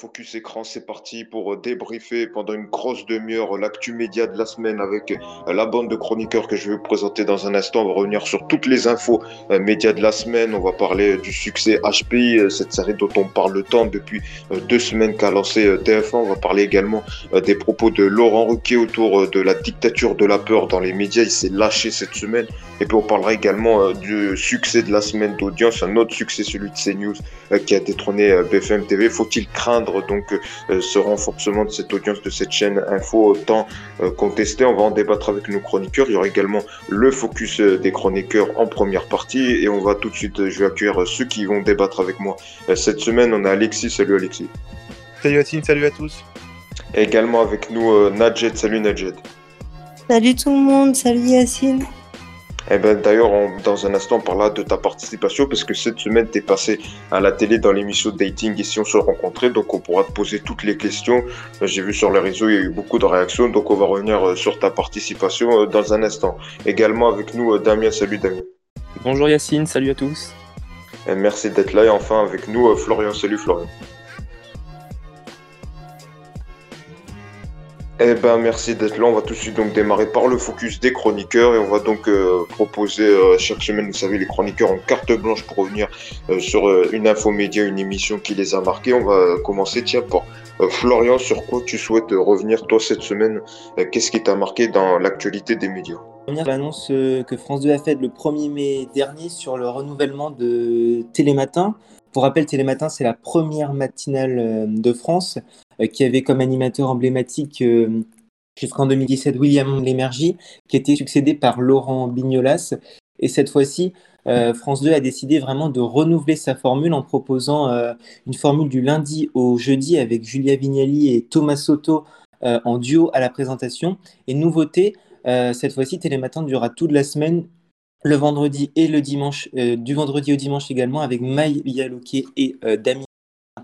Focus Écran, c'est parti pour débriefer pendant une grosse demi-heure l'actu média de la semaine avec la bande de chroniqueurs que je vais vous présenter dans un instant. On va revenir sur toutes les infos euh, médias de la semaine. On va parler du succès HPI, euh, cette série dont on parle tant depuis euh, deux semaines qu'a lancé TF1. On va parler également des propos de Laurent Ruquier autour de la dictature de la peur dans les médias. Il s'est lâché cette semaine. Et puis on parlera également du succès de la semaine d'audience, un autre succès, celui de CNews qui a détrôné BFM TV. Faut-il craindre donc euh, ce renforcement de cette audience de cette chaîne info autant euh, contestée? On va en débattre avec nos chroniqueurs. Il y aura également le focus euh, des chroniqueurs en première partie et on va tout de suite, je vais accueillir ceux qui vont débattre avec moi. Cette semaine, on a Alexis. Salut Alexis. Salut Yacine, salut à tous. également avec nous Nadjet. Salut Nadjet. Salut tout le monde, salut Yacine. Eh ben, D'ailleurs, dans un instant, on parlera de ta participation parce que cette semaine, tu es passé à la télé dans l'émission Dating et si on se rencontrait. Donc, on pourra te poser toutes les questions. J'ai vu sur les réseaux, il y a eu beaucoup de réactions. Donc, on va revenir euh, sur ta participation euh, dans un instant. Également avec nous, euh, Damien. Salut Damien. Bonjour Yacine, salut à tous. Et merci d'être là. Et enfin, avec nous, Florian. Salut Florian. Eh ben merci d'être là. On va tout de suite donc démarrer par le focus des chroniqueurs et on va donc euh, proposer euh, chaque semaine, vous savez, les chroniqueurs en carte blanche pour revenir euh, sur une info média, une émission qui les a marqués. On va commencer tiens par Florian. Sur quoi tu souhaites revenir toi cette semaine? Qu'est-ce qui t'a marqué dans l'actualité des médias? L'annonce que France 2 a faite le 1er mai dernier sur le renouvellement de Télématin. Pour rappel, Télématin, c'est la première matinale de France qui avait comme animateur emblématique euh, jusqu'en 2017 William Lémergie, qui était succédé par Laurent Bignolas. Et cette fois-ci, euh, France 2 a décidé vraiment de renouveler sa formule en proposant une formule du lundi au jeudi avec Julia Vignali et Thomas Soto en duo à la présentation. Et nouveauté, cette fois-ci, Télématin durera toute la semaine, le vendredi et le dimanche, du vendredi au dimanche également, avec Maï Yaloké et Damien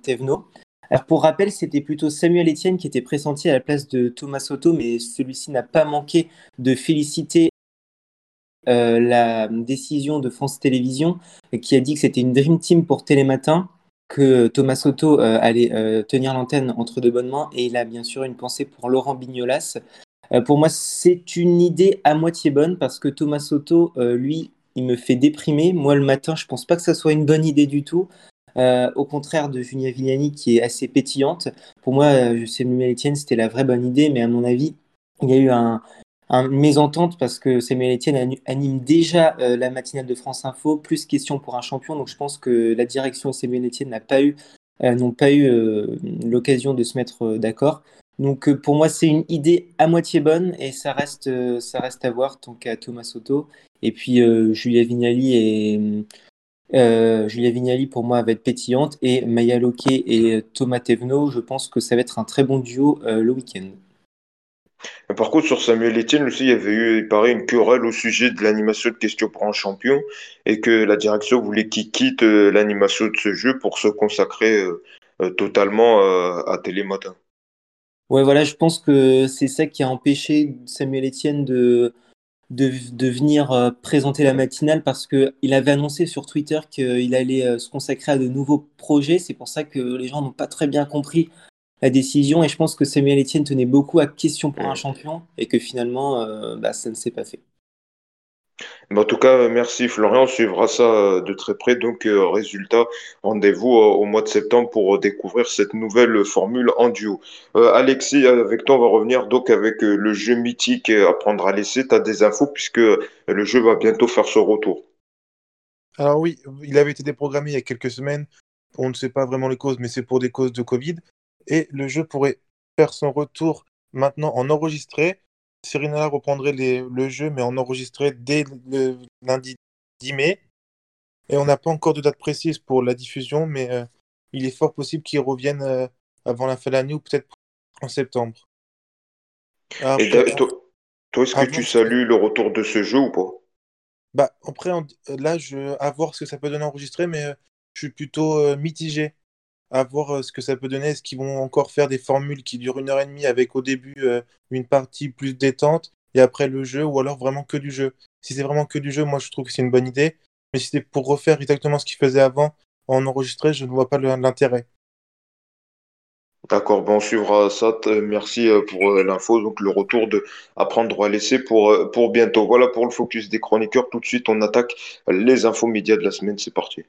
Tevno. Alors pour rappel, c'était plutôt Samuel Etienne qui était pressenti à la place de Thomas Soto, mais celui-ci n'a pas manqué de féliciter euh, la décision de France Télévisions qui a dit que c'était une Dream Team pour Télématin, que Thomas Soto euh, allait euh, tenir l'antenne entre de bonnes mains et il a bien sûr une pensée pour Laurent Bignolas. pour moi, c'est une idée à moitié bonne parce que Thomas Soto, lui, il me fait déprimer. Moi, le matin, je pense pas que ça soit une bonne idée du tout. Euh, au contraire de Julia Villani qui est assez pétillante. Pour moi, euh, Samuel Etienne, c'était la vraie bonne idée, mais à mon avis, il y a eu un, une mésentente parce que Samuel Etienne anime déjà euh, la matinale de France Info, plus question pour un champion. Donc je pense que la direction et Samuel Etienne n'a pas eu, pas eu l'occasion de se mettre d'accord. Donc pour moi, c'est une idée à moitié bonne et ça reste, ça reste à voir tant qu'à Thomas Soto. Et puis Julia Vignali et euh, Julia Vignali, pour moi, va être pétillante. Et Maya Loquet et Thomas Tevno, je pense que ça va être un très bon duo euh, le week-end. Par contre, sur Samuel Etienne aussi, il y avait eu, il paraît, une querelle au sujet de l'animation de questions pour un champion et que la direction voulait qu'il quitte euh, l'animation de ce jeu pour se consacrer totalement à Télématin. Ouais, voilà, je pense que c'est ça qui a empêché Samuel Etienne de, de, venir euh, présenter la matinale parce qu'il avait annoncé sur Twitter qu'il allait euh, se consacrer à de nouveaux projets. C'est pour ça que les gens n'ont pas très bien compris la décision. Et je pense que Samuel Etienne tenait beaucoup à question pour un champion et que finalement euh, bah, ça ne s'est pas fait en tout cas, merci Florian. On suivra ça euh, de très près. Donc, euh, résultat, rendez-vous euh, au mois de septembre pour découvrir cette nouvelle formule en duo. Alexis, avec toi, on va revenir donc avec le jeu mythique Apprendre à laisser. Tu as des infos puisque le jeu va bientôt faire son retour. Alors oui, il avait été déprogrammé il y a quelques semaines. On ne sait pas vraiment les causes, mais c'est pour des causes de Covid. Et le jeu pourrait faire son retour maintenant en enregistré Cyril reprendrait le jeu, mais en enregistré dès le lundi 10 mai. Et on n'a pas encore de date précise pour la diffusion, mais euh, il est fort possible qu'il revienne euh, avant la fin de l'année ou peut-être en septembre. Et toi, est-ce que tu salues le retour de ce jeu ou pas? Bah, Après, là, je, à voir ce que ça peut donner enregistré, mais euh, je suis plutôt mitigé à voir euh, ce que ça peut donner. Est-ce qu'ils vont encore faire des formules qui durent une heure et demie avec au début euh, une partie plus détente et après le jeu ou alors vraiment que du jeu? Si c'est vraiment que du jeu, moi je trouve que c'est une bonne idée. Mais si c'est pour refaire exactement ce qu'ils faisaient avant en enregistré, je ne vois pas l'intérêt. D'accord, bon, on suivra ça. T- Merci euh, pour euh, l'info. Donc, le retour de apprendre à laisser pour, euh, pour bientôt. Voilà pour le focus des chroniqueurs. Tout de suite, on attaque les infos médias de la semaine. C'est parti.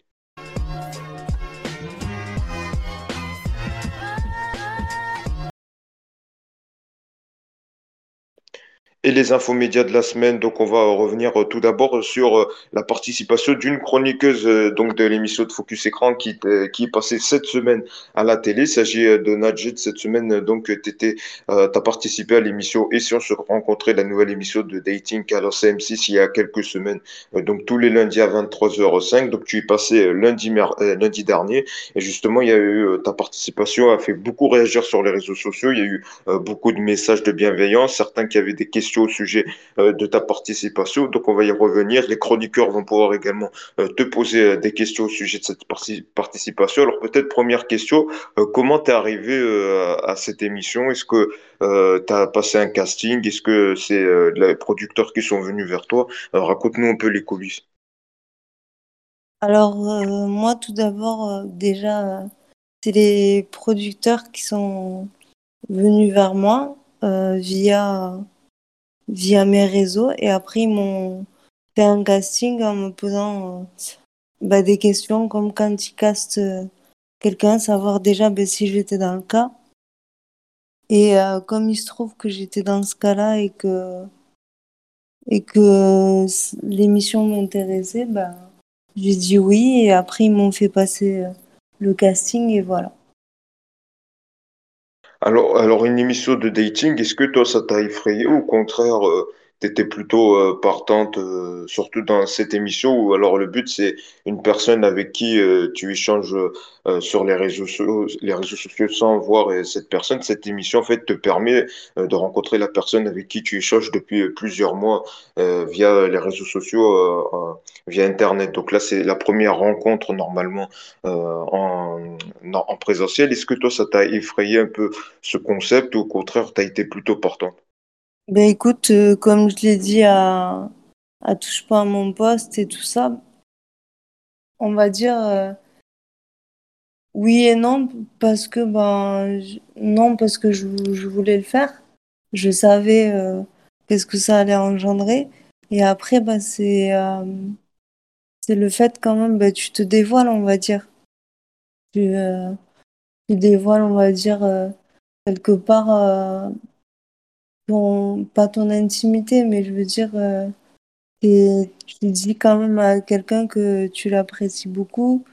Et les infos médias de la semaine, donc on va revenir euh, tout d'abord sur euh, la participation d'une chroniqueuse euh, donc de l'émission de Focus Écran qui, euh, qui est passée cette semaine à la télé. Il s'agit euh, de Najid. Cette semaine, euh, donc, tu as participé à l'émission Et si on se rencontrait, la nouvelle émission de dating à la CM6 il y a quelques semaines. Euh, donc tous les lundis à 23h05. Donc tu y passé euh, lundi, euh, lundi dernier. Et justement, il y a eu euh, ta participation a fait beaucoup réagir sur les réseaux sociaux. Il y a eu euh, beaucoup de messages de bienveillance, certains qui avaient des questions au sujet euh, de ta participation. Donc, on va y revenir. Les chroniqueurs vont pouvoir également euh, te poser euh, des questions au sujet de cette parti- participation. Alors, peut-être première question, comment t'es arrivé à, cette émission? Est-ce que tu as passé un casting? Est-ce que c'est les producteurs qui sont venus vers toi? Raconte-nous un peu les coulisses. Alors, moi, tout d'abord, déjà, c'est les producteurs qui sont venus vers moi via, via mes réseaux et après, ils m'ont fait un casting en me posant euh, bah, des questions comme quand ils castent euh, quelqu'un, savoir déjà bah, si j'étais dans le cas. Et euh, comme il se trouve que j'étais dans ce cas-là et que, et que l'émission m'intéressait, bah, j'ai dit oui et après ils m'ont fait passer euh, le casting et voilà. Alors, alors une émission de dating, est-ce que toi, ça t'a effrayé ou au contraire, euh, t'étais plutôt euh, partante, euh, surtout dans cette émission où alors le but c'est une personne avec qui euh, tu échanges sur les réseaux sociaux, les réseaux sociaux sans voir cette personne. Cette émission en fait te permet de rencontrer la personne avec qui tu échanges depuis plusieurs mois via les réseaux sociaux, via Internet. Donc là, c'est la première rencontre normalement en, en en présentiel. Est-ce que toi, ça t'a effrayé un peu? ce concept ou au contraire, tu as été plutôt partant? Ben écoute, euh, comme je l'ai dit à, à Touche pas à mon poste et tout ça, on va dire euh, oui et non parce que ben je- non parce que je, je voulais le faire. Je savais euh, qu'est-ce que ça allait engendrer. Et après, ben, c'est euh, c'est le fait quand même, ben, tu te dévoiles, on va dire. Tu, euh, tu dévoiles, on va dire, euh, quelque part, ton, pas ton intimité, mais je veux dire, euh, et tu dis quand même à quelqu'un que tu l'apprécies beaucoup,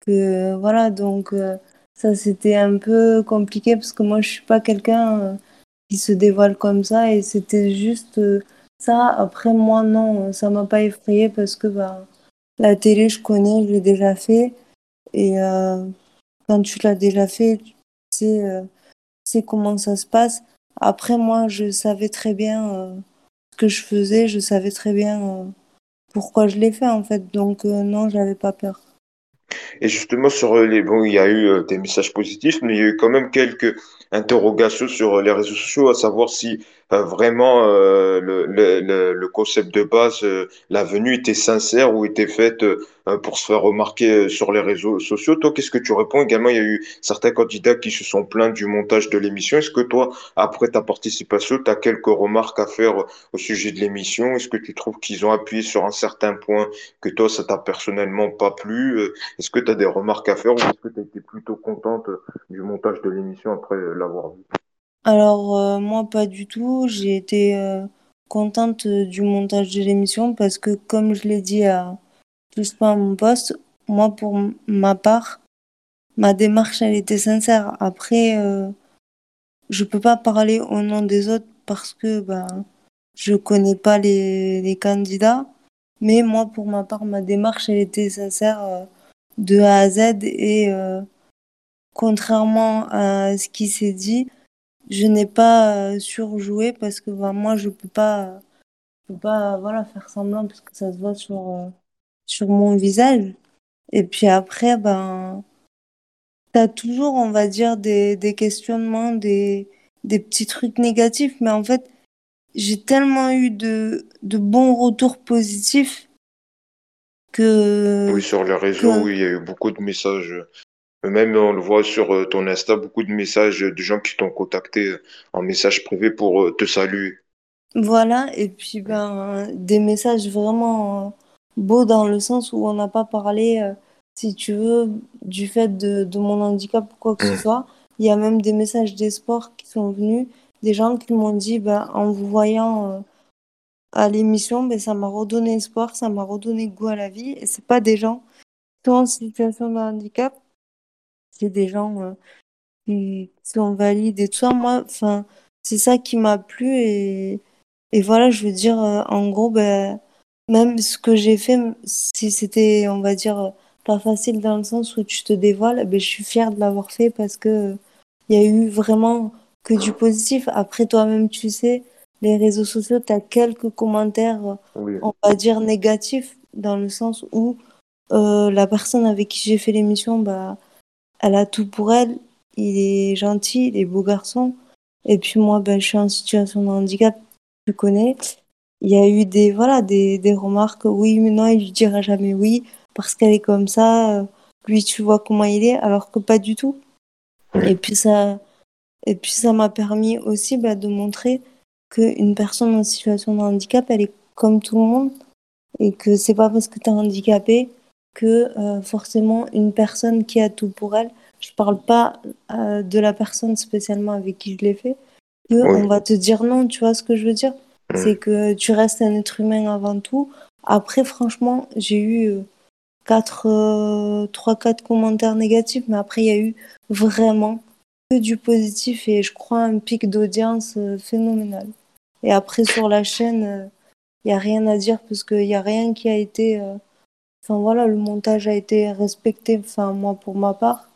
que voilà, donc euh, ça c'était un peu compliqué parce que moi je suis pas quelqu'un euh, qui se dévoile comme ça et c'était juste euh, ça. Après, moi, non, ça m'a pas effrayé parce que bah, la télé, je connais, je l'ai déjà fait et euh, quand tu l'as déjà fait, tu sais. euh, sais comment ça se passe. Après, moi, je savais très bien euh, ce que je faisais, je savais très bien euh, pourquoi je l'ai fait en fait. Donc, euh, non, j'avais pas peur. Et justement, sur euh, les, bon, il y a eu des messages positifs, mais il y a eu quand même quelques interrogations sur les réseaux sociaux, à savoir si vraiment euh, le, le, le, concept de base, euh, la venue était sincère ou était faite euh, pour se faire remarquer euh, sur les réseaux sociaux. Toi, qu'est-ce que tu réponds? Également, il y a eu certains candidats qui se sont plaints du montage de l'émission. Est-ce que toi, après ta participation, tu as quelques remarques à faire au sujet de l'émission? Est-ce que tu trouves qu'ils ont appuyé sur un certain point que toi, ça t'a personnellement pas plu? Euh, est-ce que tu as des remarques à faire ou est-ce que tu as été plutôt contente euh, du montage de l'émission après euh, l'avoir vu? Alors, euh, moi, pas du tout. J'ai été euh, contente euh, du montage de l'émission parce que, comme je l'ai dit à tous pas à mon poste, moi, pour ma part, ma démarche, elle était sincère. Après, euh, je peux pas parler au nom des autres parce que ben, je connais pas les, candidats. Mais moi, pour ma part, ma démarche, elle était sincère de A à Z et contrairement à ce qui s'est dit, je n'ai pas euh, surjoué parce que ben, moi, je peux pas, je peux pas voilà, faire semblant parce que ça se voit sur, euh, sur mon visage. Et puis après, ben, t'as toujours, on va dire, des, des questionnements, des, des petits trucs négatifs, mais en fait, j'ai tellement eu de, de bons retours positifs Oui, que, sur les réseaux, que oui, il y a eu beaucoup de messages Même on le voit sur euh, ton Insta, beaucoup de messages de gens qui t'ont contacté euh, en message privé pour euh, te saluer. Voilà, et puis ben, des messages vraiment euh, beaux dans le sens où on n'a pas parlé, euh, si tu veux, du fait de, de mon handicap ou quoi que ce Mm. soit. Il y a même des messages d'espoir qui sont venus, des gens qui m'ont dit, ben, en vous voyant euh, à l'émission, ben, ça m'a redonné espoir, ça m'a redonné goût à la vie. Et c'est pas des gens qui sont en situation de handicap, c'est des gens euh, qui, sont valides et tout ça. Moi, enfin, c'est ça qui m'a plu et, et voilà, je veux dire, euh, en gros, ben, même ce que j'ai fait, si c'était, on va dire, euh, pas facile dans le sens où tu te dévoiles, ben, je suis fière de l'avoir fait parce que il y a eu vraiment que du positif. Après, toi-même, tu sais, les réseaux sociaux, tu as quelques commentaires, Oui. on va dire, négatifs dans le sens où euh, la personne avec qui j'ai fait l'émission, bah, elle a tout pour elle. Il est gentil, il est beau garçon. Et puis moi, ben, je suis en situation de handicap, tu connais. Il y a eu des, voilà, des, des remarques, oui, mais non, il lui dira jamais oui, parce qu'elle est comme ça. Lui, tu vois comment il est, alors que pas du tout. Et puis ça, et puis ça m'a permis aussi bah, de montrer qu'une personne en situation de handicap, elle est comme tout le monde, et que c'est pas parce que tu es handicapé que euh, forcément une personne qui a tout pour elle, je parle pas euh, de la personne spécialement avec qui je l'ai fait, que Oui. on va te dire non, tu vois ce que je veux dire? C'est que tu restes un être humain avant tout. Après, franchement, j'ai eu euh, quatre, euh, trois, quatre commentaires négatifs, mais après, il y a eu vraiment que du positif et je crois un pic d'audience phénoménal. Et après, sur la chaîne, il n'y a rien à dire parce qu'il n'y a rien qui a été. Enfin voilà, le montage a été respecté, enfin moi pour ma part.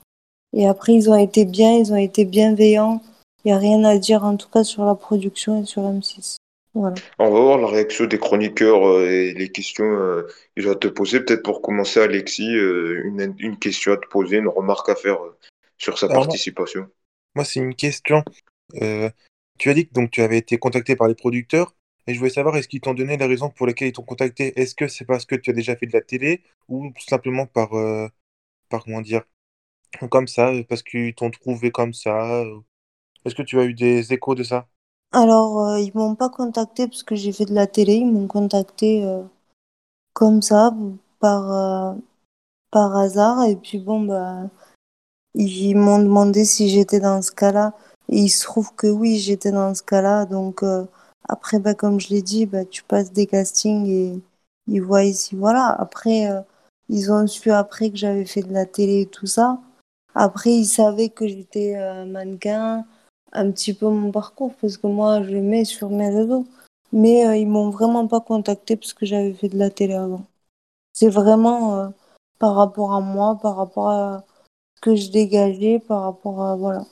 Et après, ils ont été bien, ils ont été bienveillants. Il n'y a rien à dire en tout cas sur la production et sur M6. Voilà. On va voir la réaction des chroniqueurs euh, et les questions euh, qu'ils vont te poser. Peut-être pour commencer, Alexis, euh, une, une question à te poser, une remarque à faire euh, sur sa Alors, moi- participation. Moi, c'est une question. Euh, tu as dit que donc, tu avais été contacté par les producteurs et je voulais savoir, est-ce qu'ils t'ont donné les raisons pour lesquelles ils t'ont contacté? Est-ce que c'est parce que tu as déjà fait de la télé ou simplement par, euh, par comment dire, comme ça, parce qu'ils t'ont trouvé comme ça? euh, Est-ce que tu as eu des échos de ça? Alors, euh, ils m'ont pas contacté parce que j'ai fait de la télé, ils m'ont contacté euh, comme ça, par, par hasard. Et puis bon, bah, ils m'ont demandé si j'étais dans ce cas-là. Et il se trouve que oui, j'étais dans ce cas-là. Donc après, bah, comme je l'ai dit, bah, tu passes des castings et ils voient ici, voilà. Après, euh, ils ont su après que j'avais fait de la télé et tout ça. Après, ils savaient que j'étais euh, mannequin, un petit peu mon parcours, parce que moi, je le mets sur mes réseaux. Mais euh, ils m'ont vraiment pas contacté parce que j'avais fait de la télé avant. C'est vraiment euh, par rapport à moi, par rapport à ce que je dégageais, par rapport à... Voilà.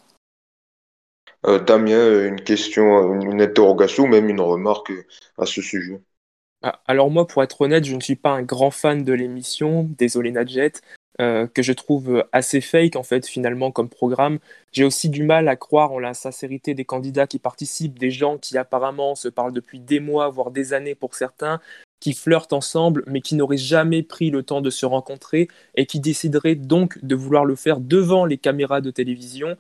Euh, Damien, une question, une, interrogation, même une remarque à ce sujet. Ah, Alors moi, pour être honnête, je ne suis pas un grand fan de l'émission, désolé Nadjet, euh, que je trouve assez fake en fait finalement comme programme. J'ai aussi du mal à croire en la sincérité des candidats qui participent, des gens qui apparemment se parlent depuis des mois, voire des années pour certains, qui flirtent ensemble, mais qui n'auraient jamais pris le temps de se rencontrer et qui décideraient donc de vouloir le faire devant les caméras de télévision.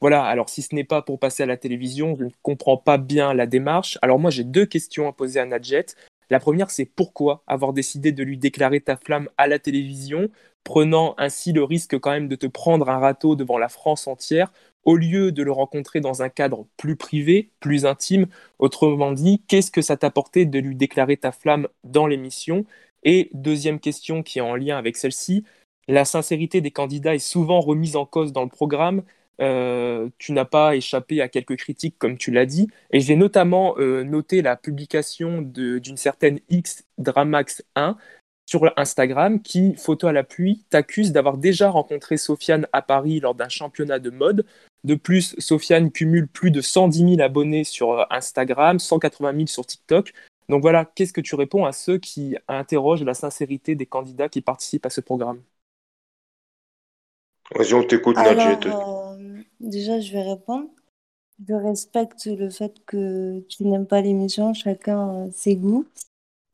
Voilà, alors si ce n'est pas pour passer à la télévision, je ne comprends pas bien la démarche. Alors moi, j'ai deux questions à poser à Nadjet. La première, c'est pourquoi avoir décidé de lui déclarer ta flamme à la télévision, prenant ainsi le risque quand même de te prendre un râteau devant la France entière, au lieu de le rencontrer dans un cadre plus privé, plus intime? Autrement dit, qu'est-ce que ça t'apportait de lui déclarer ta flamme dans l'émission? Et deuxième question qui est en lien avec celle-ci, la sincérité des candidats est souvent remise en cause dans le programme. Euh, tu n'as pas échappé à quelques critiques, comme tu l'as dit. Et j'ai notamment euh, noté la publication d'une certaine X Dramax 1 sur Instagram qui, photo à l'appui, t'accuse d'avoir déjà rencontré Sofiane à Paris lors d'un championnat de mode. De plus, Sofiane cumule plus de 110 000 abonnés sur euh, Instagram, 180 000 sur TikTok. Donc voilà, qu'est-ce que tu réponds à ceux qui interrogent la sincérité des candidats qui participent à ce programme? Vas-y, on t'écoute, Alors, Nadjet. euh, déjà, je vais répondre. Je respecte le fait que tu n'aimes pas l'émission, chacun euh, ses goûts.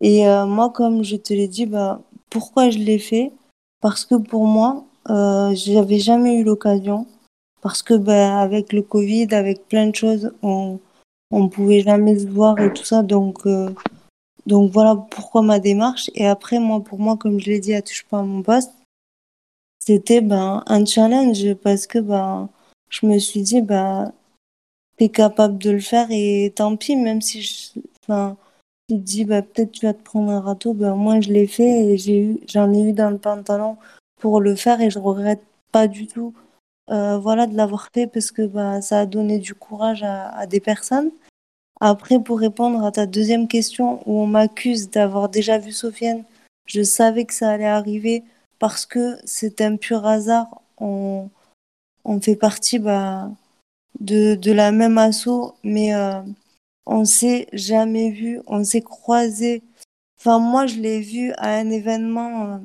Et euh, moi, comme je te l'ai dit, bah, pourquoi je l'ai fait? Parce que pour moi, euh, j'avais jamais eu l'occasion parce que ben, avec le Covid, avec plein de choses, on on pouvait jamais se voir et tout ça. Donc, euh, donc voilà pourquoi ma démarche. Et après, moi, pour moi, comme je l'ai dit à Touche pas à mon poste, c'était ben, un challenge parce que ben, je me suis dit, ben, t'es capable de le faire et tant pis, même si je, enfin, tu te dis, ben, peut-être tu vas te prendre un râteau, ben, moi, je l'ai fait et j'ai eu, j'en ai eu dans le pantalon pour le faire et je regrette pas du tout euh, voilà, de l'avoir fait parce que bah, ça a donné du courage à, à, des personnes. Après, pour répondre à ta deuxième question, où on m'accuse d'avoir déjà vu Sofiane, je savais que ça allait arriver parce que c'est un pur hasard. On, on fait partie bah, de, de la même asso, mais euh, on s'est jamais vu, on s'est croisé. Enfin, moi, je l'ai vu à un événement. Euh,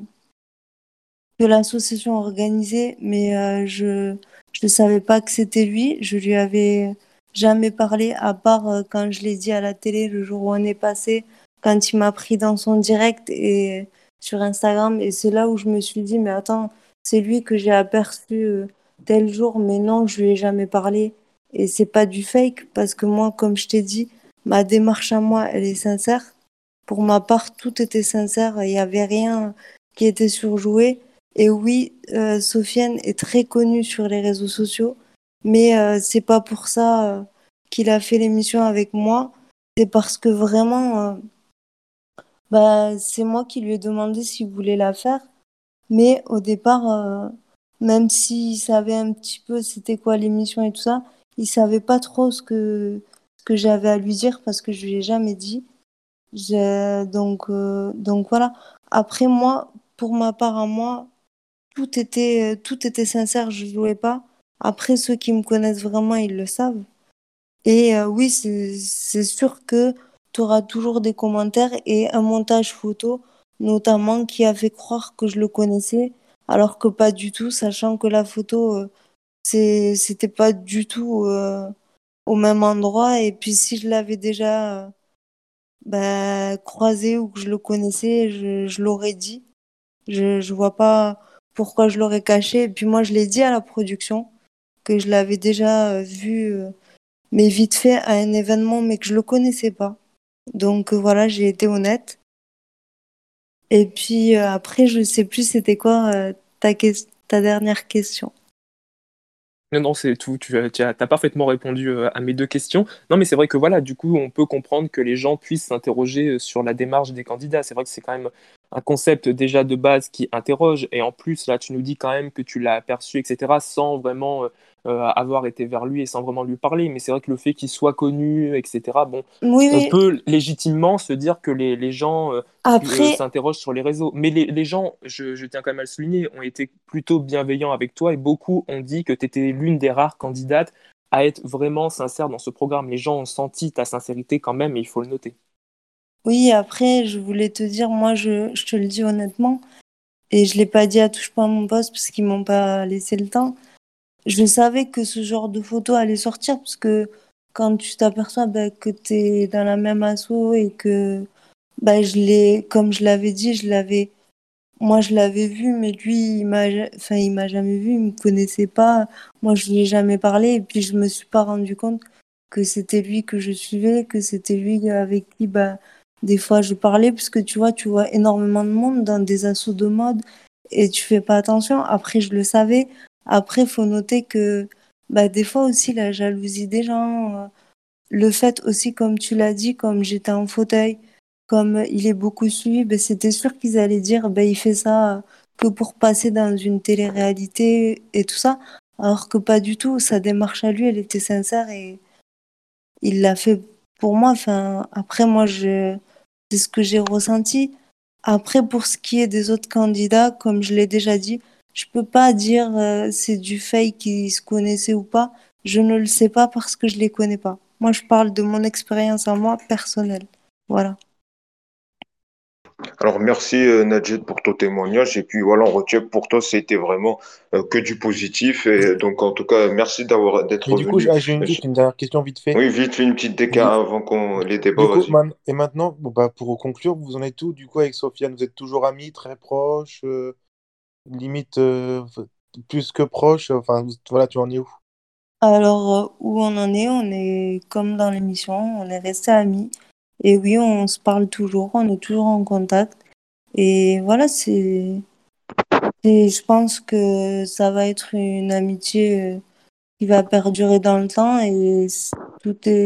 que l'association organisait, mais euh, je ne savais pas que c'était lui. Je lui avais jamais parlé, à part euh, quand je l'ai dit à la télé le jour où on est passé, quand il m'a pris dans son direct et sur Instagram. Et c'est là où je me suis dit, mais attends, c'est lui que j'ai aperçu euh, tel jour, mais non, je lui ai jamais parlé. Et c'est pas du fake, parce que moi, comme je t'ai dit, ma démarche à moi, elle est sincère. Pour ma part, tout était sincère, il n'y avait rien qui était surjoué. Et oui, euh, Sofiane est très connu sur les réseaux sociaux, mais euh, c'est pas pour ça euh, qu'il a fait l'émission avec moi. C'est parce que vraiment, euh, bah, c'est moi qui lui ai demandé s'il voulait la faire. Mais au départ, euh, même s'il savait un petit peu c'était quoi l'émission et tout ça, il savait pas trop ce que, que j'avais à lui dire parce que je lui ai jamais dit. Donc, euh, donc voilà. Après moi, pour ma part à moi, tout était, tout était sincère, je jouais pas. Après, ceux qui me connaissent vraiment, ils le savent. Et euh, oui, c'est sûr que tu auras toujours des commentaires et un montage photo, notamment, qui a fait croire que je le connaissais, alors que pas du tout, sachant que la photo, euh, c'était pas du tout euh, au même endroit. Et puis, si je l'avais déjà euh, bah, croisé ou que je le connaissais, je, l'aurais dit. Je, je vois pas pourquoi je l'aurais caché. Et puis moi, je l'ai dit à la production que je l'avais déjà vu, mais vite fait à un événement, mais que je le connaissais pas. Donc voilà, j'ai été honnête. Et puis après, je sais plus c'était quoi ta, dernière question. Non, non, c'est tout. Tu as, as, parfaitement répondu à mes deux questions. Non, mais c'est vrai que voilà, du coup, on peut comprendre que les gens puissent s'interroger sur la démarche des candidats. C'est vrai que c'est quand même un concept déjà de base qui interroge. Et en plus, là, tu nous dis quand même que tu l'as aperçu, etc., sans vraiment euh, avoir été vers lui et sans vraiment lui parler. Mais c'est vrai que le fait qu'il soit connu, etc., bon, oui, on oui. peut légitimement se dire que les, les gens euh, Après... s'interrogent sur les réseaux. Mais les, les gens, je, je, tiens quand même à le souligner, ont été plutôt bienveillants avec toi et beaucoup ont dit que tu étais l'une des rares candidates à être vraiment sincère dans ce programme. Les gens ont senti ta sincérité quand même et il faut le noter. Oui, après, je voulais te dire, moi, je, je te le dis honnêtement, et je l'ai pas dit à touche pas à mon poste parce qu'ils m'ont pas laissé le temps. Je savais que ce genre de photo allait sortir parce que quand tu t'aperçois bah, que tu es dans la même asso et que bah, je l'ai, comme je l'avais dit, je l'avais, moi je l'avais vu, mais lui, il m'a, enfin, il m'a jamais vu, il me connaissait pas. Moi, je lui ai jamais parlé et puis je me suis pas rendu compte que c'était lui que je suivais, que c'était lui avec qui, bah, des fois, je parlais parce que tu vois, tu vois énormément de monde dans des assauts de mode et tu fais pas attention. Après, je le savais. Après, faut noter que bah, des fois aussi la jalousie des gens, euh, le fait aussi, comme tu l'as dit, comme j'étais en fauteuil, comme il est beaucoup suivi, bah, c'était sûr qu'ils allaient dire bah, il fait ça que pour passer dans une télé-réalité et tout ça. Alors que pas du tout. Sa démarche à lui, elle était sincère et il l'a fait pour moi. Enfin, après, moi, je c'est ce que j'ai ressenti. Après, pour ce qui est des autres candidats, comme je l'ai déjà dit, je peux pas dire euh, c'est du fake qui se connaissait ou pas. Je ne le sais pas parce que je les connais pas. Moi, je parle de mon expérience à moi personnelle. Voilà. Alors merci euh, Nadjet pour ton témoignage et puis voilà on retient que pour toi c'était vraiment euh, que du positif et donc en tout cas merci d'avoir d'être venu. Du coup j'ai une, une, dernière question vite fait. Oui vite fait une petite décart oui. avant qu'on les débats. Coup, man, et maintenant bon, bah, pour conclure vous en êtes tout du coup avec Sofiane? Vous êtes toujours amis très proches euh... limite plus que proche Enfin, voilà, tu en es où? Alors, où on en est, on est comme dans l'émission, on est resté amis. Et oui, on se parle toujours, on est toujours en contact. Et voilà, c'est. Je pense que ça va être une amitié qui va perdurer dans le temps et tout est,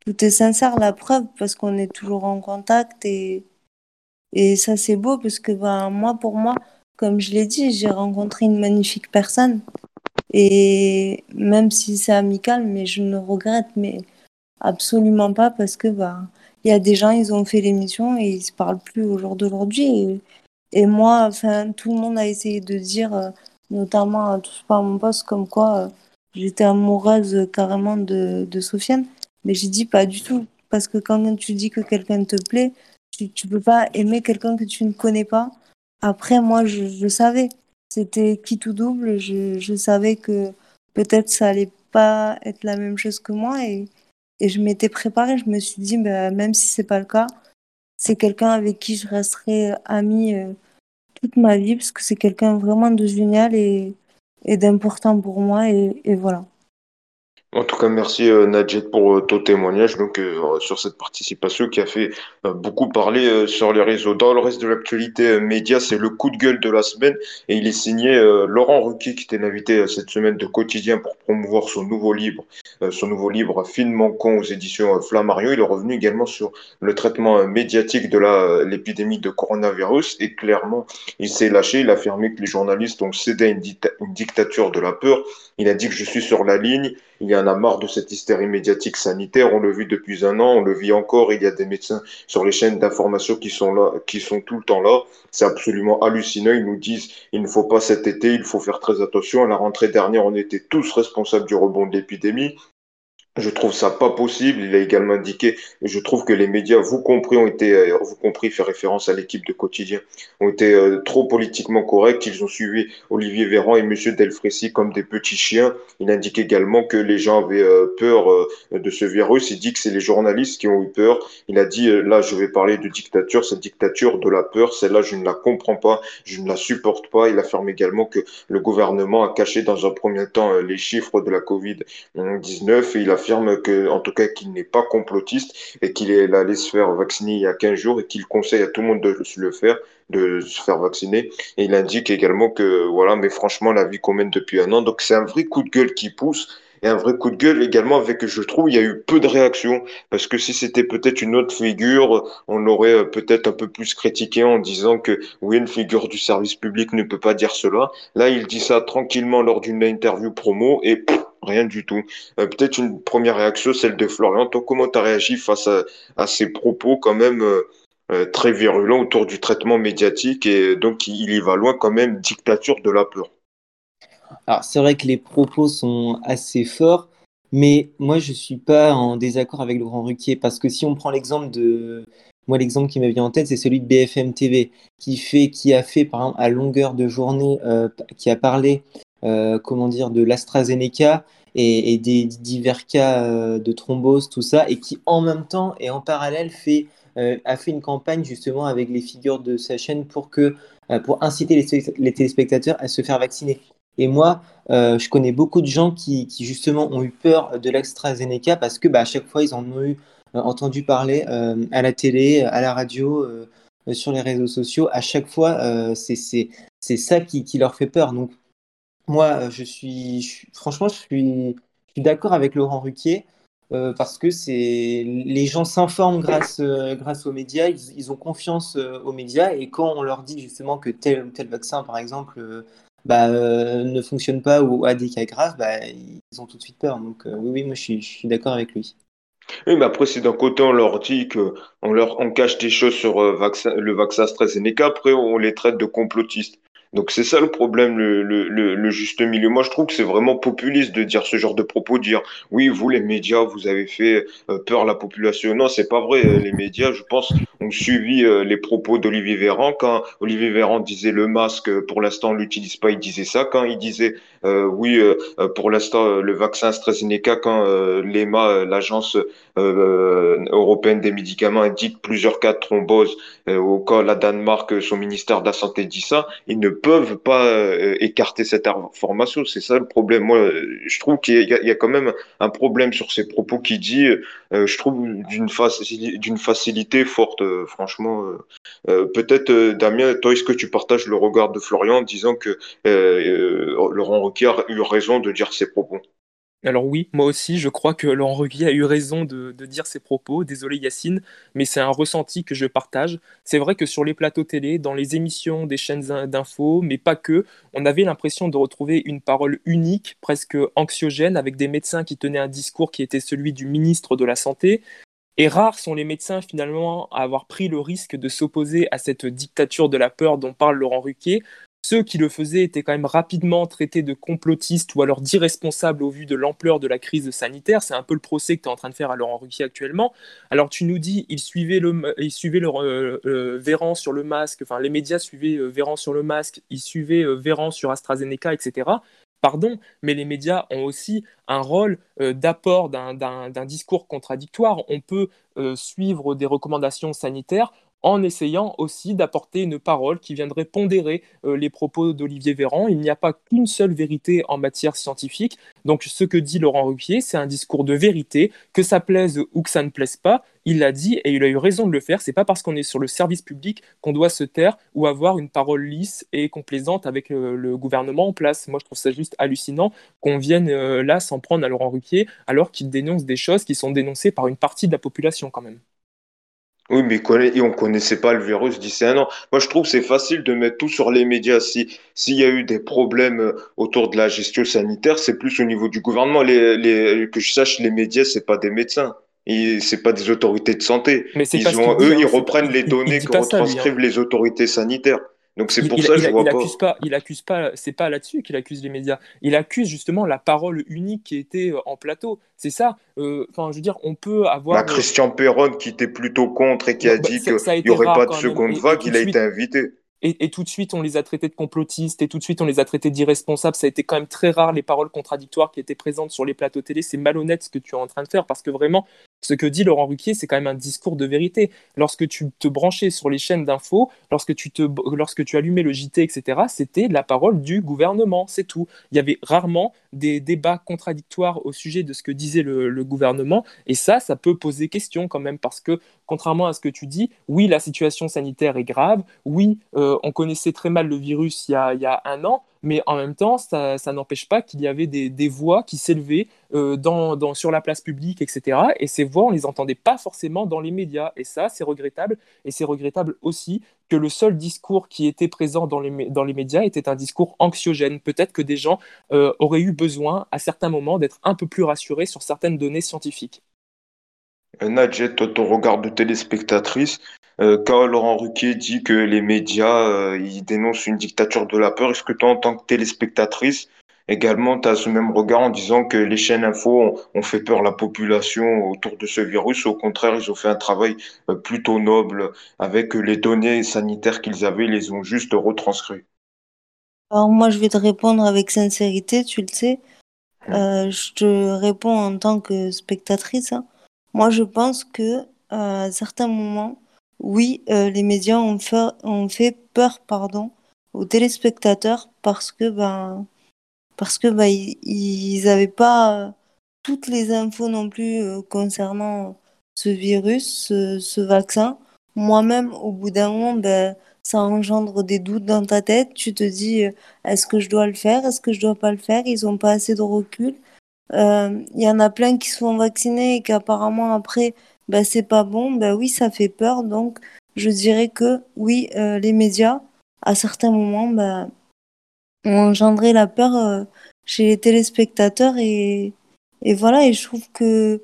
tout est sincère, la preuve, parce qu'on est toujours en contact et, et ça c'est beau parce que ben, moi, pour moi, comme je l'ai dit, j'ai rencontré une magnifique personne et même si c'est amical, mais je ne regrette mais absolument pas parce que ben, il y a des gens, ils ont fait l'émission et ils se parlent plus au jour d'aujourd'hui et, moi, enfin, tout le monde a essayé de dire, euh, notamment à tous par mon poste, comme quoi euh, J'étais amoureuse carrément de, de Sofiane, mais j'ai dit pas du tout. Parce que quand tu dis que quelqu'un te plaît, tu, tu peux pas aimer quelqu'un que tu ne connais pas. Après, moi, je, je savais. C'était qui tout double. Je, savais que peut-être ça allait pas être la même chose que moi et, je m'étais préparée. Je me suis dit, bah, même si c'est pas le cas, c'est quelqu'un avec qui je resterai amie euh, toute ma vie parce que c'est quelqu'un vraiment de génial et, et d'important pour moi et voilà. En tout cas, merci euh, Nadjet pour euh, ton témoignage donc euh, sur cette participation qui a fait euh, beaucoup parler sur les réseaux. Dans le reste de l'actualité média, c'est le coup de gueule de la semaine et il est signé Laurent Ruquier qui était invité cette semaine de Quotidien pour promouvoir son nouveau livre, son nouveau livre Finement con aux éditions Flammarion. Il est revenu également sur le traitement médiatique de l'épidémie de coronavirus et clairement il s'est lâché. Il a affirmé que les journalistes ont cédé à une, dictature de la peur. Il a dit que je suis sur la ligne. Il y en a marre de cette hystérie médiatique sanitaire. On le vit depuis un an, on le vit encore. Il y a des médecins sur les chaînes d'information qui sont là, qui sont tout le temps là. C'est absolument hallucinant. Ils nous disent il ne faut pas cet été, il faut faire très attention. À la rentrée dernière, on était tous responsables du rebond de l'épidémie. Je trouve ça pas possible. Il a également indiqué, je trouve que les médias, vous compris, ont été, euh, vous compris, fait référence à l'équipe de quotidien, ont été euh, trop politiquement corrects. Ils ont suivi Olivier Véran et Monsieur Delfrécy comme des petits chiens. Il indique également que les gens avaient euh, peur de ce virus. Il dit que c'est les journalistes qui ont eu peur. Il a dit, là, je vais parler de dictature, cette dictature de la peur. Celle-là, je ne la comprends pas, je ne la supporte pas. Il affirme également que le gouvernement a caché dans un premier temps les chiffres de la Covid-19 et il affirme affirme que, en tout cas, qu'il n'est pas complotiste et qu'il est allé se faire vacciner il y a 15 jours et qu'il conseille à tout le monde de le faire, de se faire vacciner. Et il indique également que, voilà, mais franchement, la vie qu'on mène depuis un an, donc c'est un vrai coup de gueule qui pousse et un vrai coup de gueule également avec, je trouve, il y a eu peu de réactions parce que si c'était peut-être une autre figure, on l'aurait euh, peut-être un peu plus critiqué en disant que oui, une figure du service public ne peut pas dire cela. Là, il dit ça tranquillement lors d'une interview promo et rien du tout. Euh, peut-être une première réaction, celle de Florian. Toi, comment tu as réagi face à, ces propos quand même euh, euh, très virulents autour du traitement médiatique et donc il y va loin quand même, dictature de la peur? Alors c'est vrai que les propos sont assez forts, mais moi je suis pas en désaccord avec Laurent Ruquier parce que si on prend l'exemple de moi, l'exemple qui me vient en tête, c'est celui de BFM TV, qui, fait, qui a fait, par exemple, à longueur de journée, qui a parlé comment dire, de l'AstraZeneca et, et, des divers cas euh, de thrombose, tout ça, et qui en même temps et en parallèle euh, a fait une campagne justement avec les figures de sa chaîne pour, que, euh, pour inciter les, téléspectateurs à se faire vacciner. Et moi, euh, je connais beaucoup de gens qui, qui, justement ont eu peur de l'AstraZeneca parce que bah, à chaque fois, ils en ont eu entendu parler à la télé, à la radio, sur les réseaux sociaux. À chaque fois, c'est ça qui, qui, leur fait peur. Donc, moi, je suis, franchement, je suis, d'accord avec Laurent Ruquier euh, parce que c'est les gens s'informent grâce, euh, aux médias, ils, ont confiance euh, aux médias et quand on leur dit justement que tel tel vaccin, par exemple, euh, bah, ne fonctionne pas ou a des cas graves, bah, ils ont tout de suite peur. Donc oui, oui, moi je suis, d'accord avec lui. Oui, mais après, c'est d'un côté, on leur dit que on leur cache des choses sur vaccin, le vaccin AstraZeneca, après on les traite de complotistes. Donc c'est ça le problème, le, le, le, juste milieu. Moi, je trouve que c'est vraiment populiste de dire ce genre de propos, dire oui, vous les médias, vous avez fait euh, peur à la population. Non, c'est pas vrai. Les médias, je pense, ont suivi euh, les propos d'Olivier Véran. Quand Olivier Véran disait le masque, pour l'instant, on l'utilise pas, il disait ça. Quand il disait euh, oui, euh, pour l'instant, le vaccin AstraZeneca, quand euh, l'EMA, l'agence européenne des médicaments, indique plusieurs cas de thrombose, au cas la Danemark, son ministère de la Santé dit ça, il ne peuvent pas écarter cette information. C'est ça le problème. Moi, je trouve qu'il y, a quand même un problème sur ces propos qui dit, je trouve d'une facilité forte, franchement. Peut-être, Damien, toi, est-ce que tu partages le regard de Florian en disant que Laurent Ruquier a eu raison de dire ses propos? Alors oui, moi aussi, je crois que Laurent Ruquier a eu raison de, dire ses propos. Désolé Yacine, mais c'est un ressenti que je partage. C'est vrai que sur les plateaux télé, dans les émissions des chaînes d'infos, mais pas que, on avait l'impression de retrouver une parole unique, presque anxiogène, avec des médecins qui tenaient un discours qui était celui du ministre de la Santé. Et rares sont les médecins finalement à avoir pris le risque de s'opposer à cette dictature de la peur dont parle Laurent Ruquier, ceux qui le faisaient étaient quand même rapidement traités de complotistes ou alors d'irresponsables au vu de l'ampleur de la crise sanitaire. C'est un peu le procès que tu es en train de faire à Laurent Ruquier actuellement. Alors tu nous dis, il suivait le, il suivait le euh, euh, Véran sur le masque, enfin les médias suivaient euh, Véran sur le masque, ils suivaient Véran sur AstraZeneca, etc. Pardon, mais les médias ont aussi un rôle d'apport d'un discours contradictoire. On peut suivre des recommandations sanitaires en essayant aussi d'apporter une parole qui viendrait pondérer euh, les propos d'Olivier Véran. Il n'y a pas qu'une seule vérité en matière scientifique. Donc ce que dit Laurent Ruquier, c'est un discours de vérité, que ça plaise ou que ça ne plaise pas. Il l'a dit et il a eu raison de le faire. C'est pas parce qu'on est sur le service public qu'on doit se taire ou avoir une parole lisse et complaisante avec euh, le, gouvernement en place. Moi, je trouve ça juste hallucinant qu'on vienne euh, là s'en prendre à Laurent Ruquier alors qu'il dénonce des choses qui sont dénoncées par une partie de la population quand même. Oui, mais on ne connaissait pas le virus d'ici un an. Moi, je trouve que c'est facile de mettre tout sur les médias. Si s'il y a eu des problèmes euh, autour de la gestion sanitaire, c'est plus au niveau du gouvernement. Les, les, que je sache, les médias, c'est pas des médecins. C'est pas des autorités de santé. Mais ils ont, eux, ils reprennent les données que hein. retranscrivent les autorités sanitaires. Donc c'est pour ça que je vois accuse pas. Il accuse pas. C'est pas là-dessus qu'il accuse les médias. Il accuse justement la parole unique qui était euh, en plateau. C'est ça. Euh, enfin, je veux dire, on peut avoir. Bah, Christian Perron qui était plutôt contre et qui a bah, dit qu'il n'y aurait pas de seconde vague, il a été invité. Et, tout de suite, on les a traités de complotistes, et tout de suite, on les a traités d'irresponsables. Ça a été quand même très rare, les paroles contradictoires qui étaient présentes sur les plateaux télé. C'est malhonnête ce que tu es en train de faire, parce que vraiment, ce que dit Laurent Ruquier, c'est quand même un discours de vérité. Lorsque tu te branchais sur les chaînes d'infos, lorsque tu, te, lorsque tu allumais le JT, etc., c'était la parole du gouvernement, c'est tout. Il y avait rarement des débats contradictoires au sujet de ce que disait le, gouvernement, et ça, ça peut poser question quand même, parce que contrairement à ce que tu dis, oui, la situation sanitaire est grave, oui, euh, on connaissait très mal le virus il y a, un an, mais en même temps, ça, n'empêche pas qu'il y avait des, voix qui s'élevaient euh, sur la place publique, etc. Et ces voix, on les entendait pas forcément dans les médias. Et ça, c'est regrettable. Et c'est regrettable aussi que le seul discours qui était présent dans les, dans les médias était un discours anxiogène. Peut-être que des gens euh, auraient eu besoin, à certains moments, d'être un peu plus rassurés sur certaines données scientifiques. Nadjet, ton regard de téléspectatrice, euh, quand Laurent Ruquier dit que les médias, euh, ils dénoncent une dictature de la peur, est-ce que toi, en tant que téléspectatrice, également, tu as ce même regard en disant que les chaînes info ont, fait peur à la population autour de ce virus? Au contraire, ils ont fait un travail euh, plutôt noble avec les données sanitaires qu'ils avaient, ils les ont juste retranscrits. Alors moi, je vais te répondre avec sincérité, tu le sais. je te réponds en tant que spectatrice. Hein. Moi, je pense que à certains moments, oui, euh, les médias ont fait, peur pardon, aux téléspectateurs parce que ben parce que ben, ils n'avaient pas euh, toutes les infos non plus euh, concernant ce virus, ce, vaccin. Moi-même, au bout d'un moment, ben, ça engendre des doutes dans ta tête. Tu te dis, est-ce que je dois le faire? Est-ce que je dois pas le faire? Ils ont pas assez de recul. Il y en a plein qui sont vaccinés et qu'apparemment après, bah, c'est pas bon, bah oui, ça fait peur. Donc, je dirais que oui, euh, les médias, à certains moments, bah, ont engendré la peur euh, chez les téléspectateurs. Et, et voilà, et je trouve que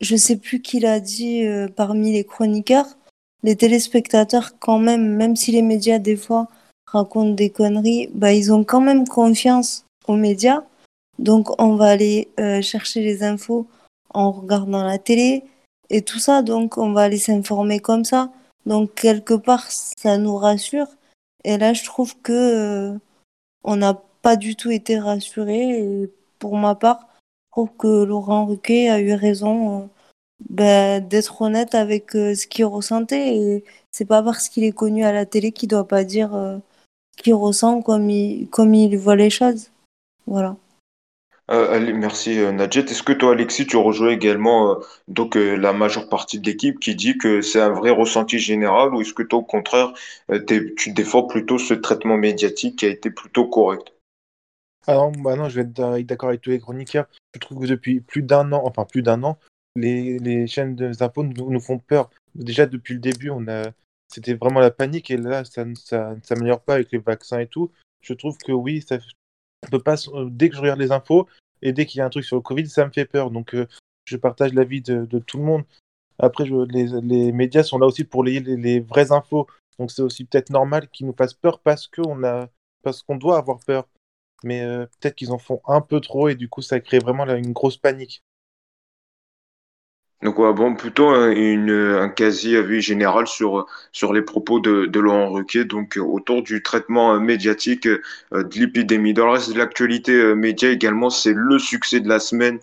je sais plus qui l'a dit euh, parmi les chroniqueurs, les téléspectateurs, quand même, même si les médias, des fois, racontent des conneries, bah, ils ont quand même confiance aux médias. Donc, on va aller chercher les infos en regardant la télé, et tout ça. Donc, on va aller s'informer comme ça. Donc, quelque part, ça nous rassure. Et là, je trouve que euh, on n'a pas du tout été rassurés. Et pour ma part, je trouve que Laurent Ruquet a eu raison euh, ben, d'être honnête avec euh, ce qu'il ressentait. Et c'est pas parce qu'il est connu à la télé qu'il doit pas dire qu'il ressent, comme il, comme il voit les choses. Voilà. Euh, merci euh, Nadjet. Est-ce que toi, Alexis, tu rejoins également euh, donc euh, la majeure partie de l'équipe qui dit que c'est un vrai ressenti général ou est-ce que toi, au contraire, tu défends plutôt ce traitement médiatique qui a été plutôt correct? Non, bah non, je vais être d'a- d'accord avec tous les chroniqueurs. Je trouve que depuis plus d'un an, enfin plus d'un an, les, les chaînes de infos nous, nous font peur. Déjà depuis le début, on a, c'était vraiment la panique et là, ça, ne s'améliore pas avec les vaccins et tout. Je trouve que oui, ça, pas, euh, dès que je regarde les infos et dès qu'il y a un truc sur le Covid, ça me fait peur. Donc euh, je partage l'avis de, tout le monde. Après, les, médias sont là aussi pour les, les, vraies infos. Donc c'est aussi peut-être normal qu'ils nous fassent peur parce qu'on a, parce qu'on doit avoir peur mais euh, peut-être qu'ils en font un peu trop et du coup ça crée vraiment une grosse panique. Donc, ouais, bon, plutôt un, une, un quasi-avis général sur, sur les propos de, de Laurent Ruquier, donc euh, autour du traitement euh, médiatique euh, de l'épidémie. Dans le reste de l'actualité média également, c'est le succès de la semaine,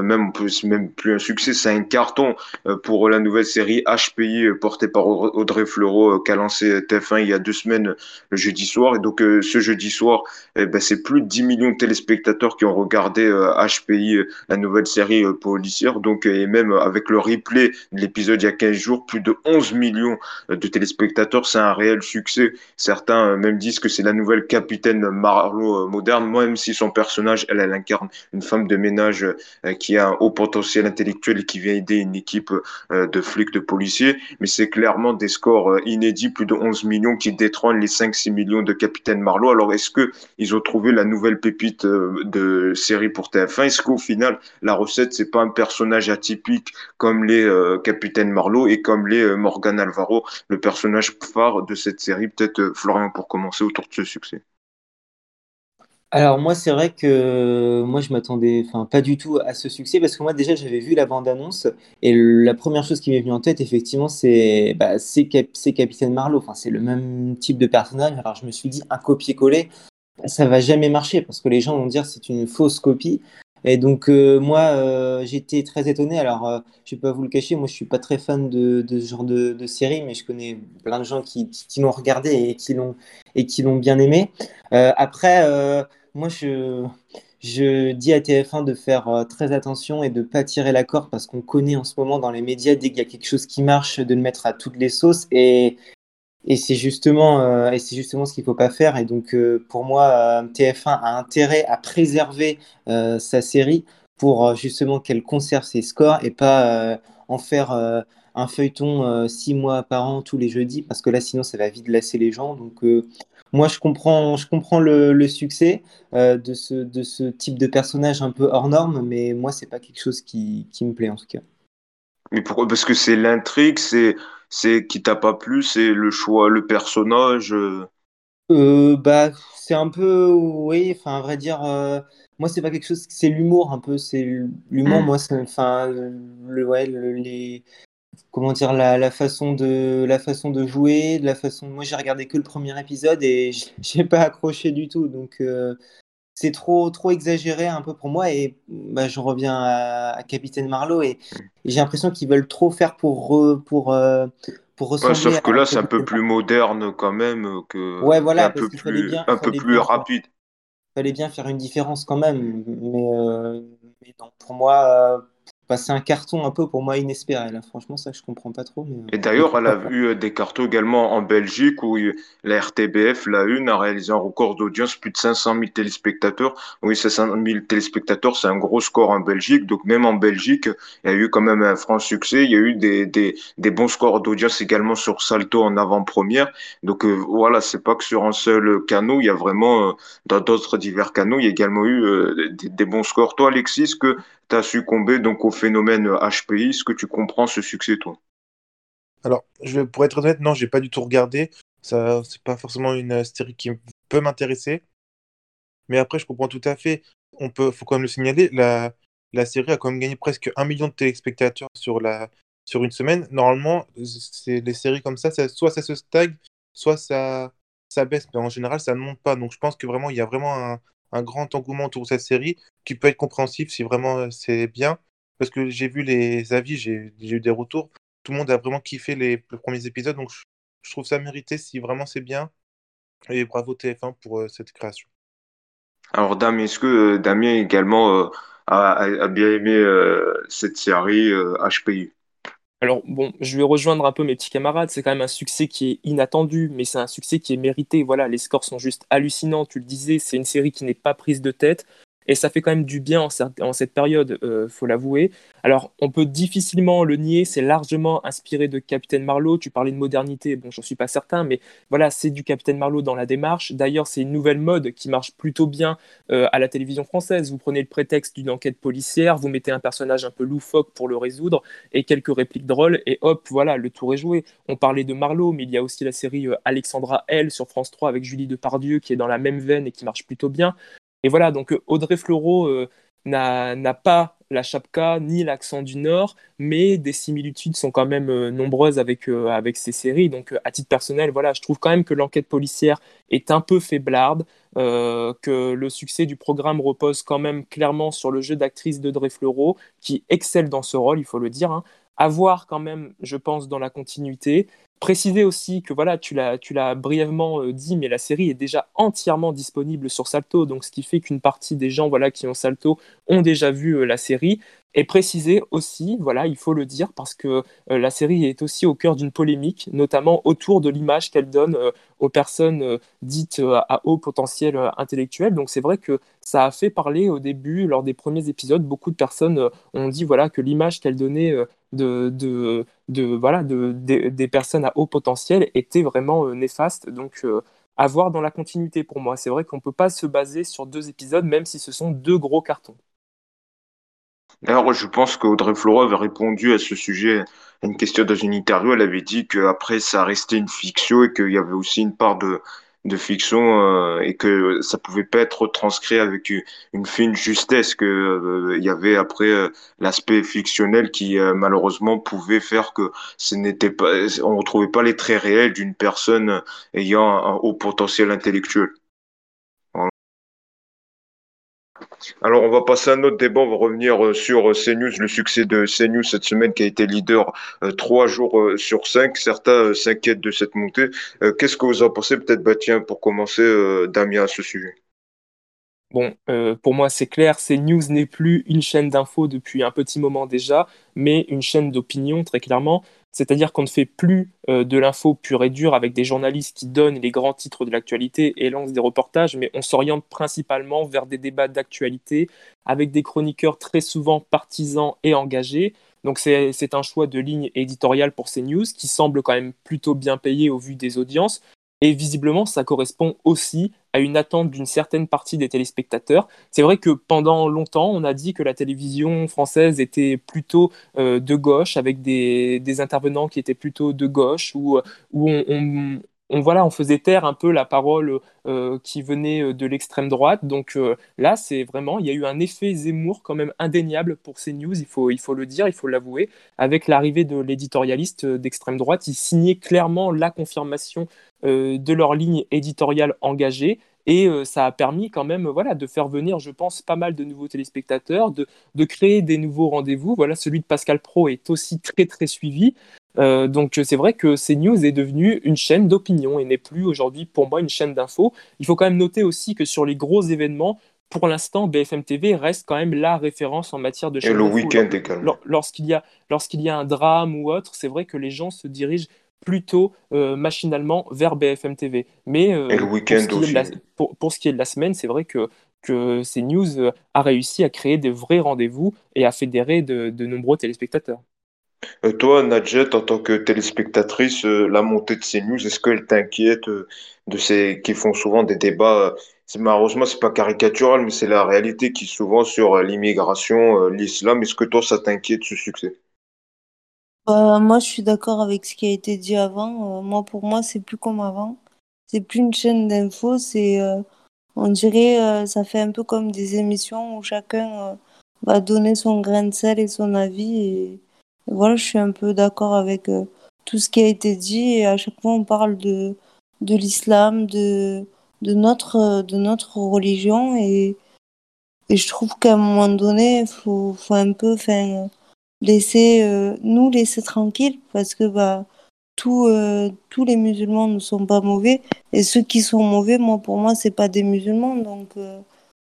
même on peut même plus un succès, c'est un carton euh, pour la nouvelle série HPI euh, portée par Audrey Fleurot, euh, qu'a lancé TF1 il y a deux semaines euh, le jeudi soir. Et donc euh, ce jeudi soir, eh ben, c'est plus de 10 millions de téléspectateurs qui ont regardé euh, HPI, euh, la nouvelle série euh, policière. Donc, euh, et même avec le replay de l'épisode il y a 15 jours, plus de 11 millions euh, de téléspectateurs, c'est un réel succès. Certains euh, même disent que c'est la nouvelle capitaine Marlowe euh, moderne, même si son personnage, elle, elle incarne une femme de ménage euh, qui a un haut potentiel intellectuel qui vient aider une équipe euh, de flics, de policiers. Mais c'est clairement des scores euh, inédits, plus de 11 millions qui détrônent les 5-6 millions de capitaine Marlowe. Alors, est-ce que ils ont trouvé la nouvelle pépite euh, de série pour TF1 Est-ce qu'au final, la recette, c'est pas un personnage atypique comme les euh, Capitaine Marlowe et comme les Morgan Alvaro, le personnage phare de cette série? Peut-être Florian pour commencer autour de ce succès. Alors moi c'est vrai que moi je m'attendais enfin pas du tout à ce succès parce que moi déjà j'avais vu la bande-annonce et la première chose qui m'est venue en tête effectivement c'est bah, c'est Cap Capitaine Marlowe. Enfin c'est le même type de personnage. Alors je me suis dit un copier-coller ça va jamais marcher parce que les gens vont dire c'est une fausse copie. Et donc euh, moi euh, j'étais très étonné. Alors euh, je vais pas vous le cacher moi je suis pas très fan de, ce genre de, série mais je connais plein de gens qui, qui, qui l'ont regardé et qui l'ont et qui l'ont bien aimé. Euh, après euh, moi, je, dis à TF1 de faire euh, très attention et de ne pas tirer la corde parce qu'on connaît en ce moment dans les médias, dès qu'il y a quelque chose qui marche, de le mettre à toutes les sauces. Et, c'est justement, euh, justement ce qu'il ne faut pas faire. Et donc, euh, pour moi, euh, TF1 a intérêt à préserver sa série pour justement qu'elle conserve ses scores et pas en faire un feuilleton six mois par an tous les jeudis parce que là, sinon, ça va vite lasser les gens. Donc, moi, je comprends, je comprends le, le succès euh, de ce, de ce type de personnage un peu hors norme, mais moi, c'est pas quelque chose qui, qui me plaît en tout cas. Mais pourquoi? Parce que c'est l'intrigue, c'est c'est qui t'a pas plu, c'est le choix, le personnage. euh. Euh, bah, c'est un peu, oui, enfin, à vrai dire, euh, moi, c'est pas quelque chose, c'est l'humour un peu, c'est l'humour, Hmm. moi, c'est, enfin, le, ouais, le- les, comment dire, la, la façon de, la façon de jouer, de la façon, moi, j'ai regardé que le premier épisode et j'ai pas accroché du tout, donc. euh, c'est trop, trop exagéré un peu pour moi et bah, je reviens à, à Capitaine Marlowe et, et j'ai l'impression qu'ils veulent trop faire pour, re- pour, euh, pour Ouais, ressembler sauf que là, c'est un peu plus moderne quand même, que Ouais, un voilà, parce peu plus bien, un peu plus bien rapide. fallait bien faire une différence quand même. Mais, euh, mais non, pour moi, bah, c'est un carton un peu pour moi inespéré là. Franchement, ça, je comprends pas trop, mais, Et d'ailleurs, elle a eu euh, des cartons également en Belgique où euh, la RTBF, la Une, a réalisé un record d'audience, plus de 500 000 téléspectateurs. Oui, 500 000 téléspectateurs, c'est un gros score en Belgique. Donc même en Belgique, il y a eu quand même un franc succès. Il y a eu des, des, des bons scores d'audience également sur Salto en avant-première. Donc euh, voilà, c'est pas que sur un seul canot, il y a vraiment euh, dans d'autres divers canaux, il y a également eu euh, des, des bons scores. Toi, Alexis, que tu succombé donc au phénomène HPI? Est-ce que tu comprends ce succès, toi? Alors, je, pour être honnête, non, j'ai pas du tout regardé. Ça, c'est pas forcément une série qui peut m'intéresser. Mais après, je comprends tout à fait. On peut, faut quand même le signaler, la, la série a quand même gagné presque un million de téléspectateurs sur la, sur une semaine. Normalement, c'est les séries comme ça, ça- soit ça se stagne, soit ça, ça baisse. Mais en général, ça ne monte pas. Donc, je pense que vraiment, il y a vraiment un, un grand engouement autour de cette série qui peut être compréhensif si vraiment euh, c'est bien. Parce que j'ai vu les avis, j'ai eu des retours. Tout le monde a vraiment kiffé les, les premiers épisodes. Donc, je, trouve ça mérité si vraiment c'est bien. Et bravo TF1 pour cette création. Alors Damien, est-ce que Damien également a, a, bien aimé cette série HPI alors bon, je vais rejoindre un peu mes petits camarades, c'est quand même un succès qui est inattendu, mais c'est un succès qui est mérité. Voilà, les scores sont juste hallucinants, tu le disais, c'est une série qui n'est pas prise de tête. Et ça fait quand même du bien en, cette période, euh, faut l'avouer. Alors, on peut difficilement le nier, c'est largement inspiré de Capitaine Marlowe. Tu parlais de modernité, bon, j'en suis pas certain, mais voilà, c'est du Capitaine Marlowe dans la démarche. D'ailleurs, c'est une nouvelle mode qui marche plutôt bien euh, à la télévision française. Vous prenez le prétexte d'une enquête policière, vous mettez un personnage un peu loufoque pour le résoudre et quelques répliques drôles, et hop, voilà, le tour est joué. On parlait de Marlowe, mais il y a aussi la série euh, Alexandra L sur France 3 avec Julie Depardieu qui est dans la même veine et qui marche plutôt bien. Et voilà, donc euh, Audrey Fleurot euh, n'a pas la chapka ni l'accent du Nord, mais des similitudes sont quand même euh, nombreuses avec, ces séries. Donc, à titre personnel, voilà, je trouve quand même que l'enquête policière est un peu faiblarde, que le succès du programme repose quand même clairement sur le jeu d'actrice d'Audrey Fleurot, qui excelle dans ce rôle, il faut le dire. Hein. À voir quand même, je pense, dans la continuité. Préciser aussi que voilà, tu l'as, brièvement euh, dit, mais la série est déjà entièrement disponible sur Salto, donc ce qui fait qu'une partie des gens voilà qui ont Salto ont déjà vu euh, la série. Et préciser aussi, voilà, il faut le dire, parce que euh, la série est aussi au cœur d'une polémique, notamment autour de l'image qu'elle donne aux personnes dites à haut potentiel intellectuel. Donc c'est vrai que ça a fait parler au début, lors des premiers épisodes, beaucoup de personnes ont dit voilà que l'image qu'elle donnait de, de, voilà de, des personnes à haut potentiel était vraiment néfaste. Donc à voir dans la continuité pour moi. C'est vrai qu'on ne peut pas se baser sur deux épisodes, même si ce sont deux gros cartons. Alors, je pense qu'Audrey Fleurot avait répondu à ce sujet à une question dans une interview. Elle avait dit qu'après, ça restait une fiction et qu'il y avait aussi une part de, de fiction euh, et que ça pouvait pas être transcrit avec une, fine justesse que euh, il y avait après euh, l'aspect fictionnel qui malheureusement pouvait faire que ce n'était pas on retrouvait pas les traits réels d'une personne ayant un haut potentiel intellectuel. Alors, on va passer à un autre débat. On va revenir euh, sur euh, CNews, le succès de CNews cette semaine qui a été leader euh, trois jours sur cinq. Certains s'inquiètent de cette montée. Qu'est-ce que vous en pensez Peut-être, bah, tiens, pour commencer, Damien, à ce sujet? Bon, pour moi, c'est clair, CNews n'est plus une chaîne d'infos depuis un petit moment déjà, mais une chaîne d'opinion, très clairement. C'est-à-dire qu'on ne fait plus euh, de l'info pure et dure avec des journalistes qui donnent les grands titres de l'actualité et lancent des reportages, mais on s'oriente principalement vers des débats d'actualité avec des chroniqueurs très souvent partisans et engagés. Donc c'est un choix de ligne éditoriale pour ces news qui semble quand même plutôt bien payé au vu des audiences. Et visiblement, ça correspond aussi à une attente d'une certaine partie des téléspectateurs. C'est vrai que pendant longtemps, on a dit que la télévision française était plutôt euh, de gauche, avec des, intervenants qui étaient plutôt de gauche, où, où on, voilà, on faisait taire un peu la parole euh, qui venait euh, de l'extrême droite. Donc euh, là, c'est vraiment, il y a eu un effet Zemmour quand même indéniable pour ces news, il faut, il faut le dire, il faut l'avouer. Avec l'arrivée de l'éditorialiste d'extrême droite, ils signaient clairement la confirmation de leur ligne éditoriale engagée. Et ça a permis quand même voilà, de faire venir, je pense, pas mal de nouveaux téléspectateurs, de, de créer des nouveaux rendez-vous. Voilà, celui de Pascal Pro est aussi très très suivi. Euh, donc c'est vrai que CNews est devenu une chaîne d'opinion et n'est plus aujourd'hui pour moi une chaîne d'info. Il faut quand même noter aussi que sur les gros événements, pour l'instant, BFM TV reste quand même la référence en matière de chaîne Et le week-end également. Lorsqu'il y, a, lorsqu'il y a un drame ou autre, c'est vrai que les gens se dirigent plutôt euh, machinalement vers BFM TV. Mais euh, le week-end aussi. pour, ce qui est de la semaine, c'est vrai que, que CNews a réussi à créer des vrais rendez-vous et à fédérer de nombreux téléspectateurs. Euh, toi, Nadjet, en tant que téléspectatrice, euh, la montée de ces news, est-ce qu'elle t'inquiète euh, de ces qui font souvent des débats c'est malheureusement c'est pas caricatural, mais c'est la réalité qui souvent sur l'immigration, l'islam. Est-ce que toi, ça t'inquiète ce succès? Bah, moi, je suis d'accord avec ce qui a été dit avant. moi, pour moi, c'est plus comme avant. C'est plus une chaîne d'infos. C'est, on dirait, ça fait un peu comme des émissions où chacun va donner son grain de sel et son avis. Et, voilà, je suis un peu d'accord avec euh, tout ce qui a été dit et à chaque fois on parle de, de l'islam, de, de, notre, de notre religion et, et je trouve qu'à un moment donné, faut, faut un peu laisser, euh, nous laisser tranquilles parce que bah, tous euh, tous les musulmans ne sont pas mauvais et ceux qui sont mauvais, moi pour moi c'est pas des musulmans. Donc euh,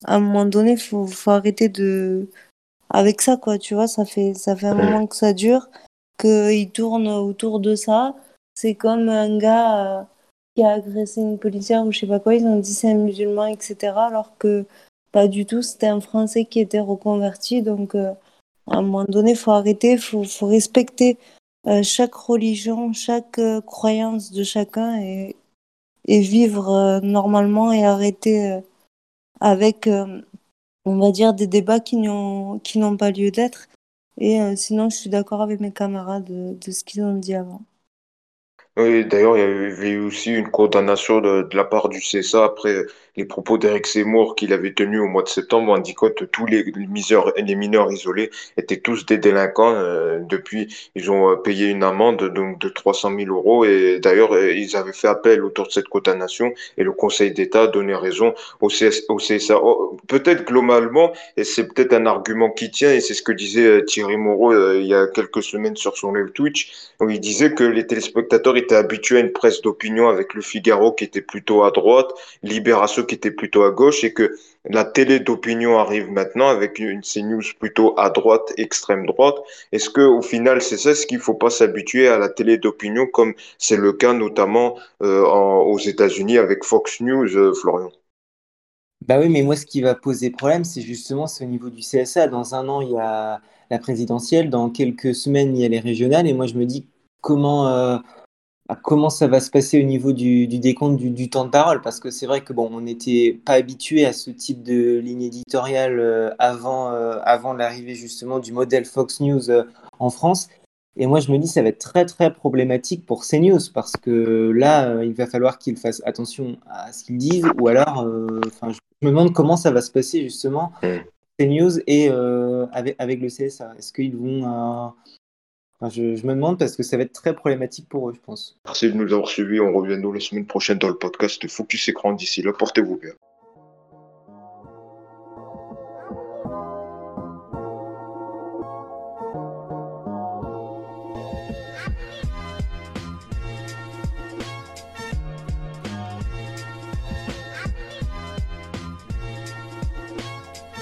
à un moment donné faut faut arrêter de avec ça quoi tu vois ça fait ça fait un moment que ça dure qu'il tourne autour de ça. C'est comme un gars euh, qui a agressé une policière ou je sais pas quoi ils ont dit c'est un musulman etc alors que pas du tout c'était un français qui était reconverti. Donc euh, à un moment donné faut arrêter faut faut respecter euh, chaque religion, chaque euh, croyance de chacun et, vivre euh, normalement et arrêter avec, on va dire, des débats qui n'ont pas lieu d'être. Et sinon, je suis d'accord avec mes camarades de, ce qu'ils ont dit avant. Oui, d'ailleurs, il y avait aussi une condamnation de la part du CSA après les propos d'Éric Zemmour qu'il avait tenus au mois de septembre, indiquant que tous les mineurs, les mineurs isolés étaient tous des délinquants. Euh, depuis, ils ont euh, payé une amende donc de 300 000 euros et d'ailleurs, euh, ils avaient fait appel autour de cette condamnation et le Conseil d'État donné raison au, au CSA. Oh, peut-être globalement, et c'est peut-être un argument qui tient, et c'est ce que disait euh, Thierry Moreau euh, il y a quelques semaines sur son live Twitch, où il disait que les téléspectateurs étaient habitués à une presse d'opinion avec le Figaro qui était plutôt à droite, Libération qui était plutôt à gauche, et que la télé d'opinion arrive maintenant avec une CNews plutôt à droite, extrême droite. Est-ce que au final c'est ça, est-ce qu'il faut pas s'habituer à la télé d'opinion comme c'est le cas notamment euh, aux États-Unis avec Fox News, euh, Florian? Bah oui, mais moi, ce qui va poser problème, c'est justement au niveau du CSA. Dans un an, il y a la présidentielle, dans quelques semaines, il y a les régionales, et moi, je me dis comment, euh, comment ça va se passer au niveau du, du décompte du, du temps de parole, parce que c'est vrai que bon, on n'était pas habitué à ce type de ligne éditoriale euh, avant, euh, avant l'arrivée justement du modèle Fox News euh, en France. Et moi, je me dis, ça va être très, très problématique pour CNews parce que là, il va falloir qu'ils fassent attention à ce qu'ils disent ou alors, enfin, je me demande comment ça va se passer justement. CNews et avec, avec le CSA. Est-ce qu'ils vont. Je, je me demande parce que ça va être très problématique pour eux, je pense. Merci de nous avoir suivis. On revient nous la semaine prochaine dans le podcast Focus Écran. D'ici là, portez-vous bien.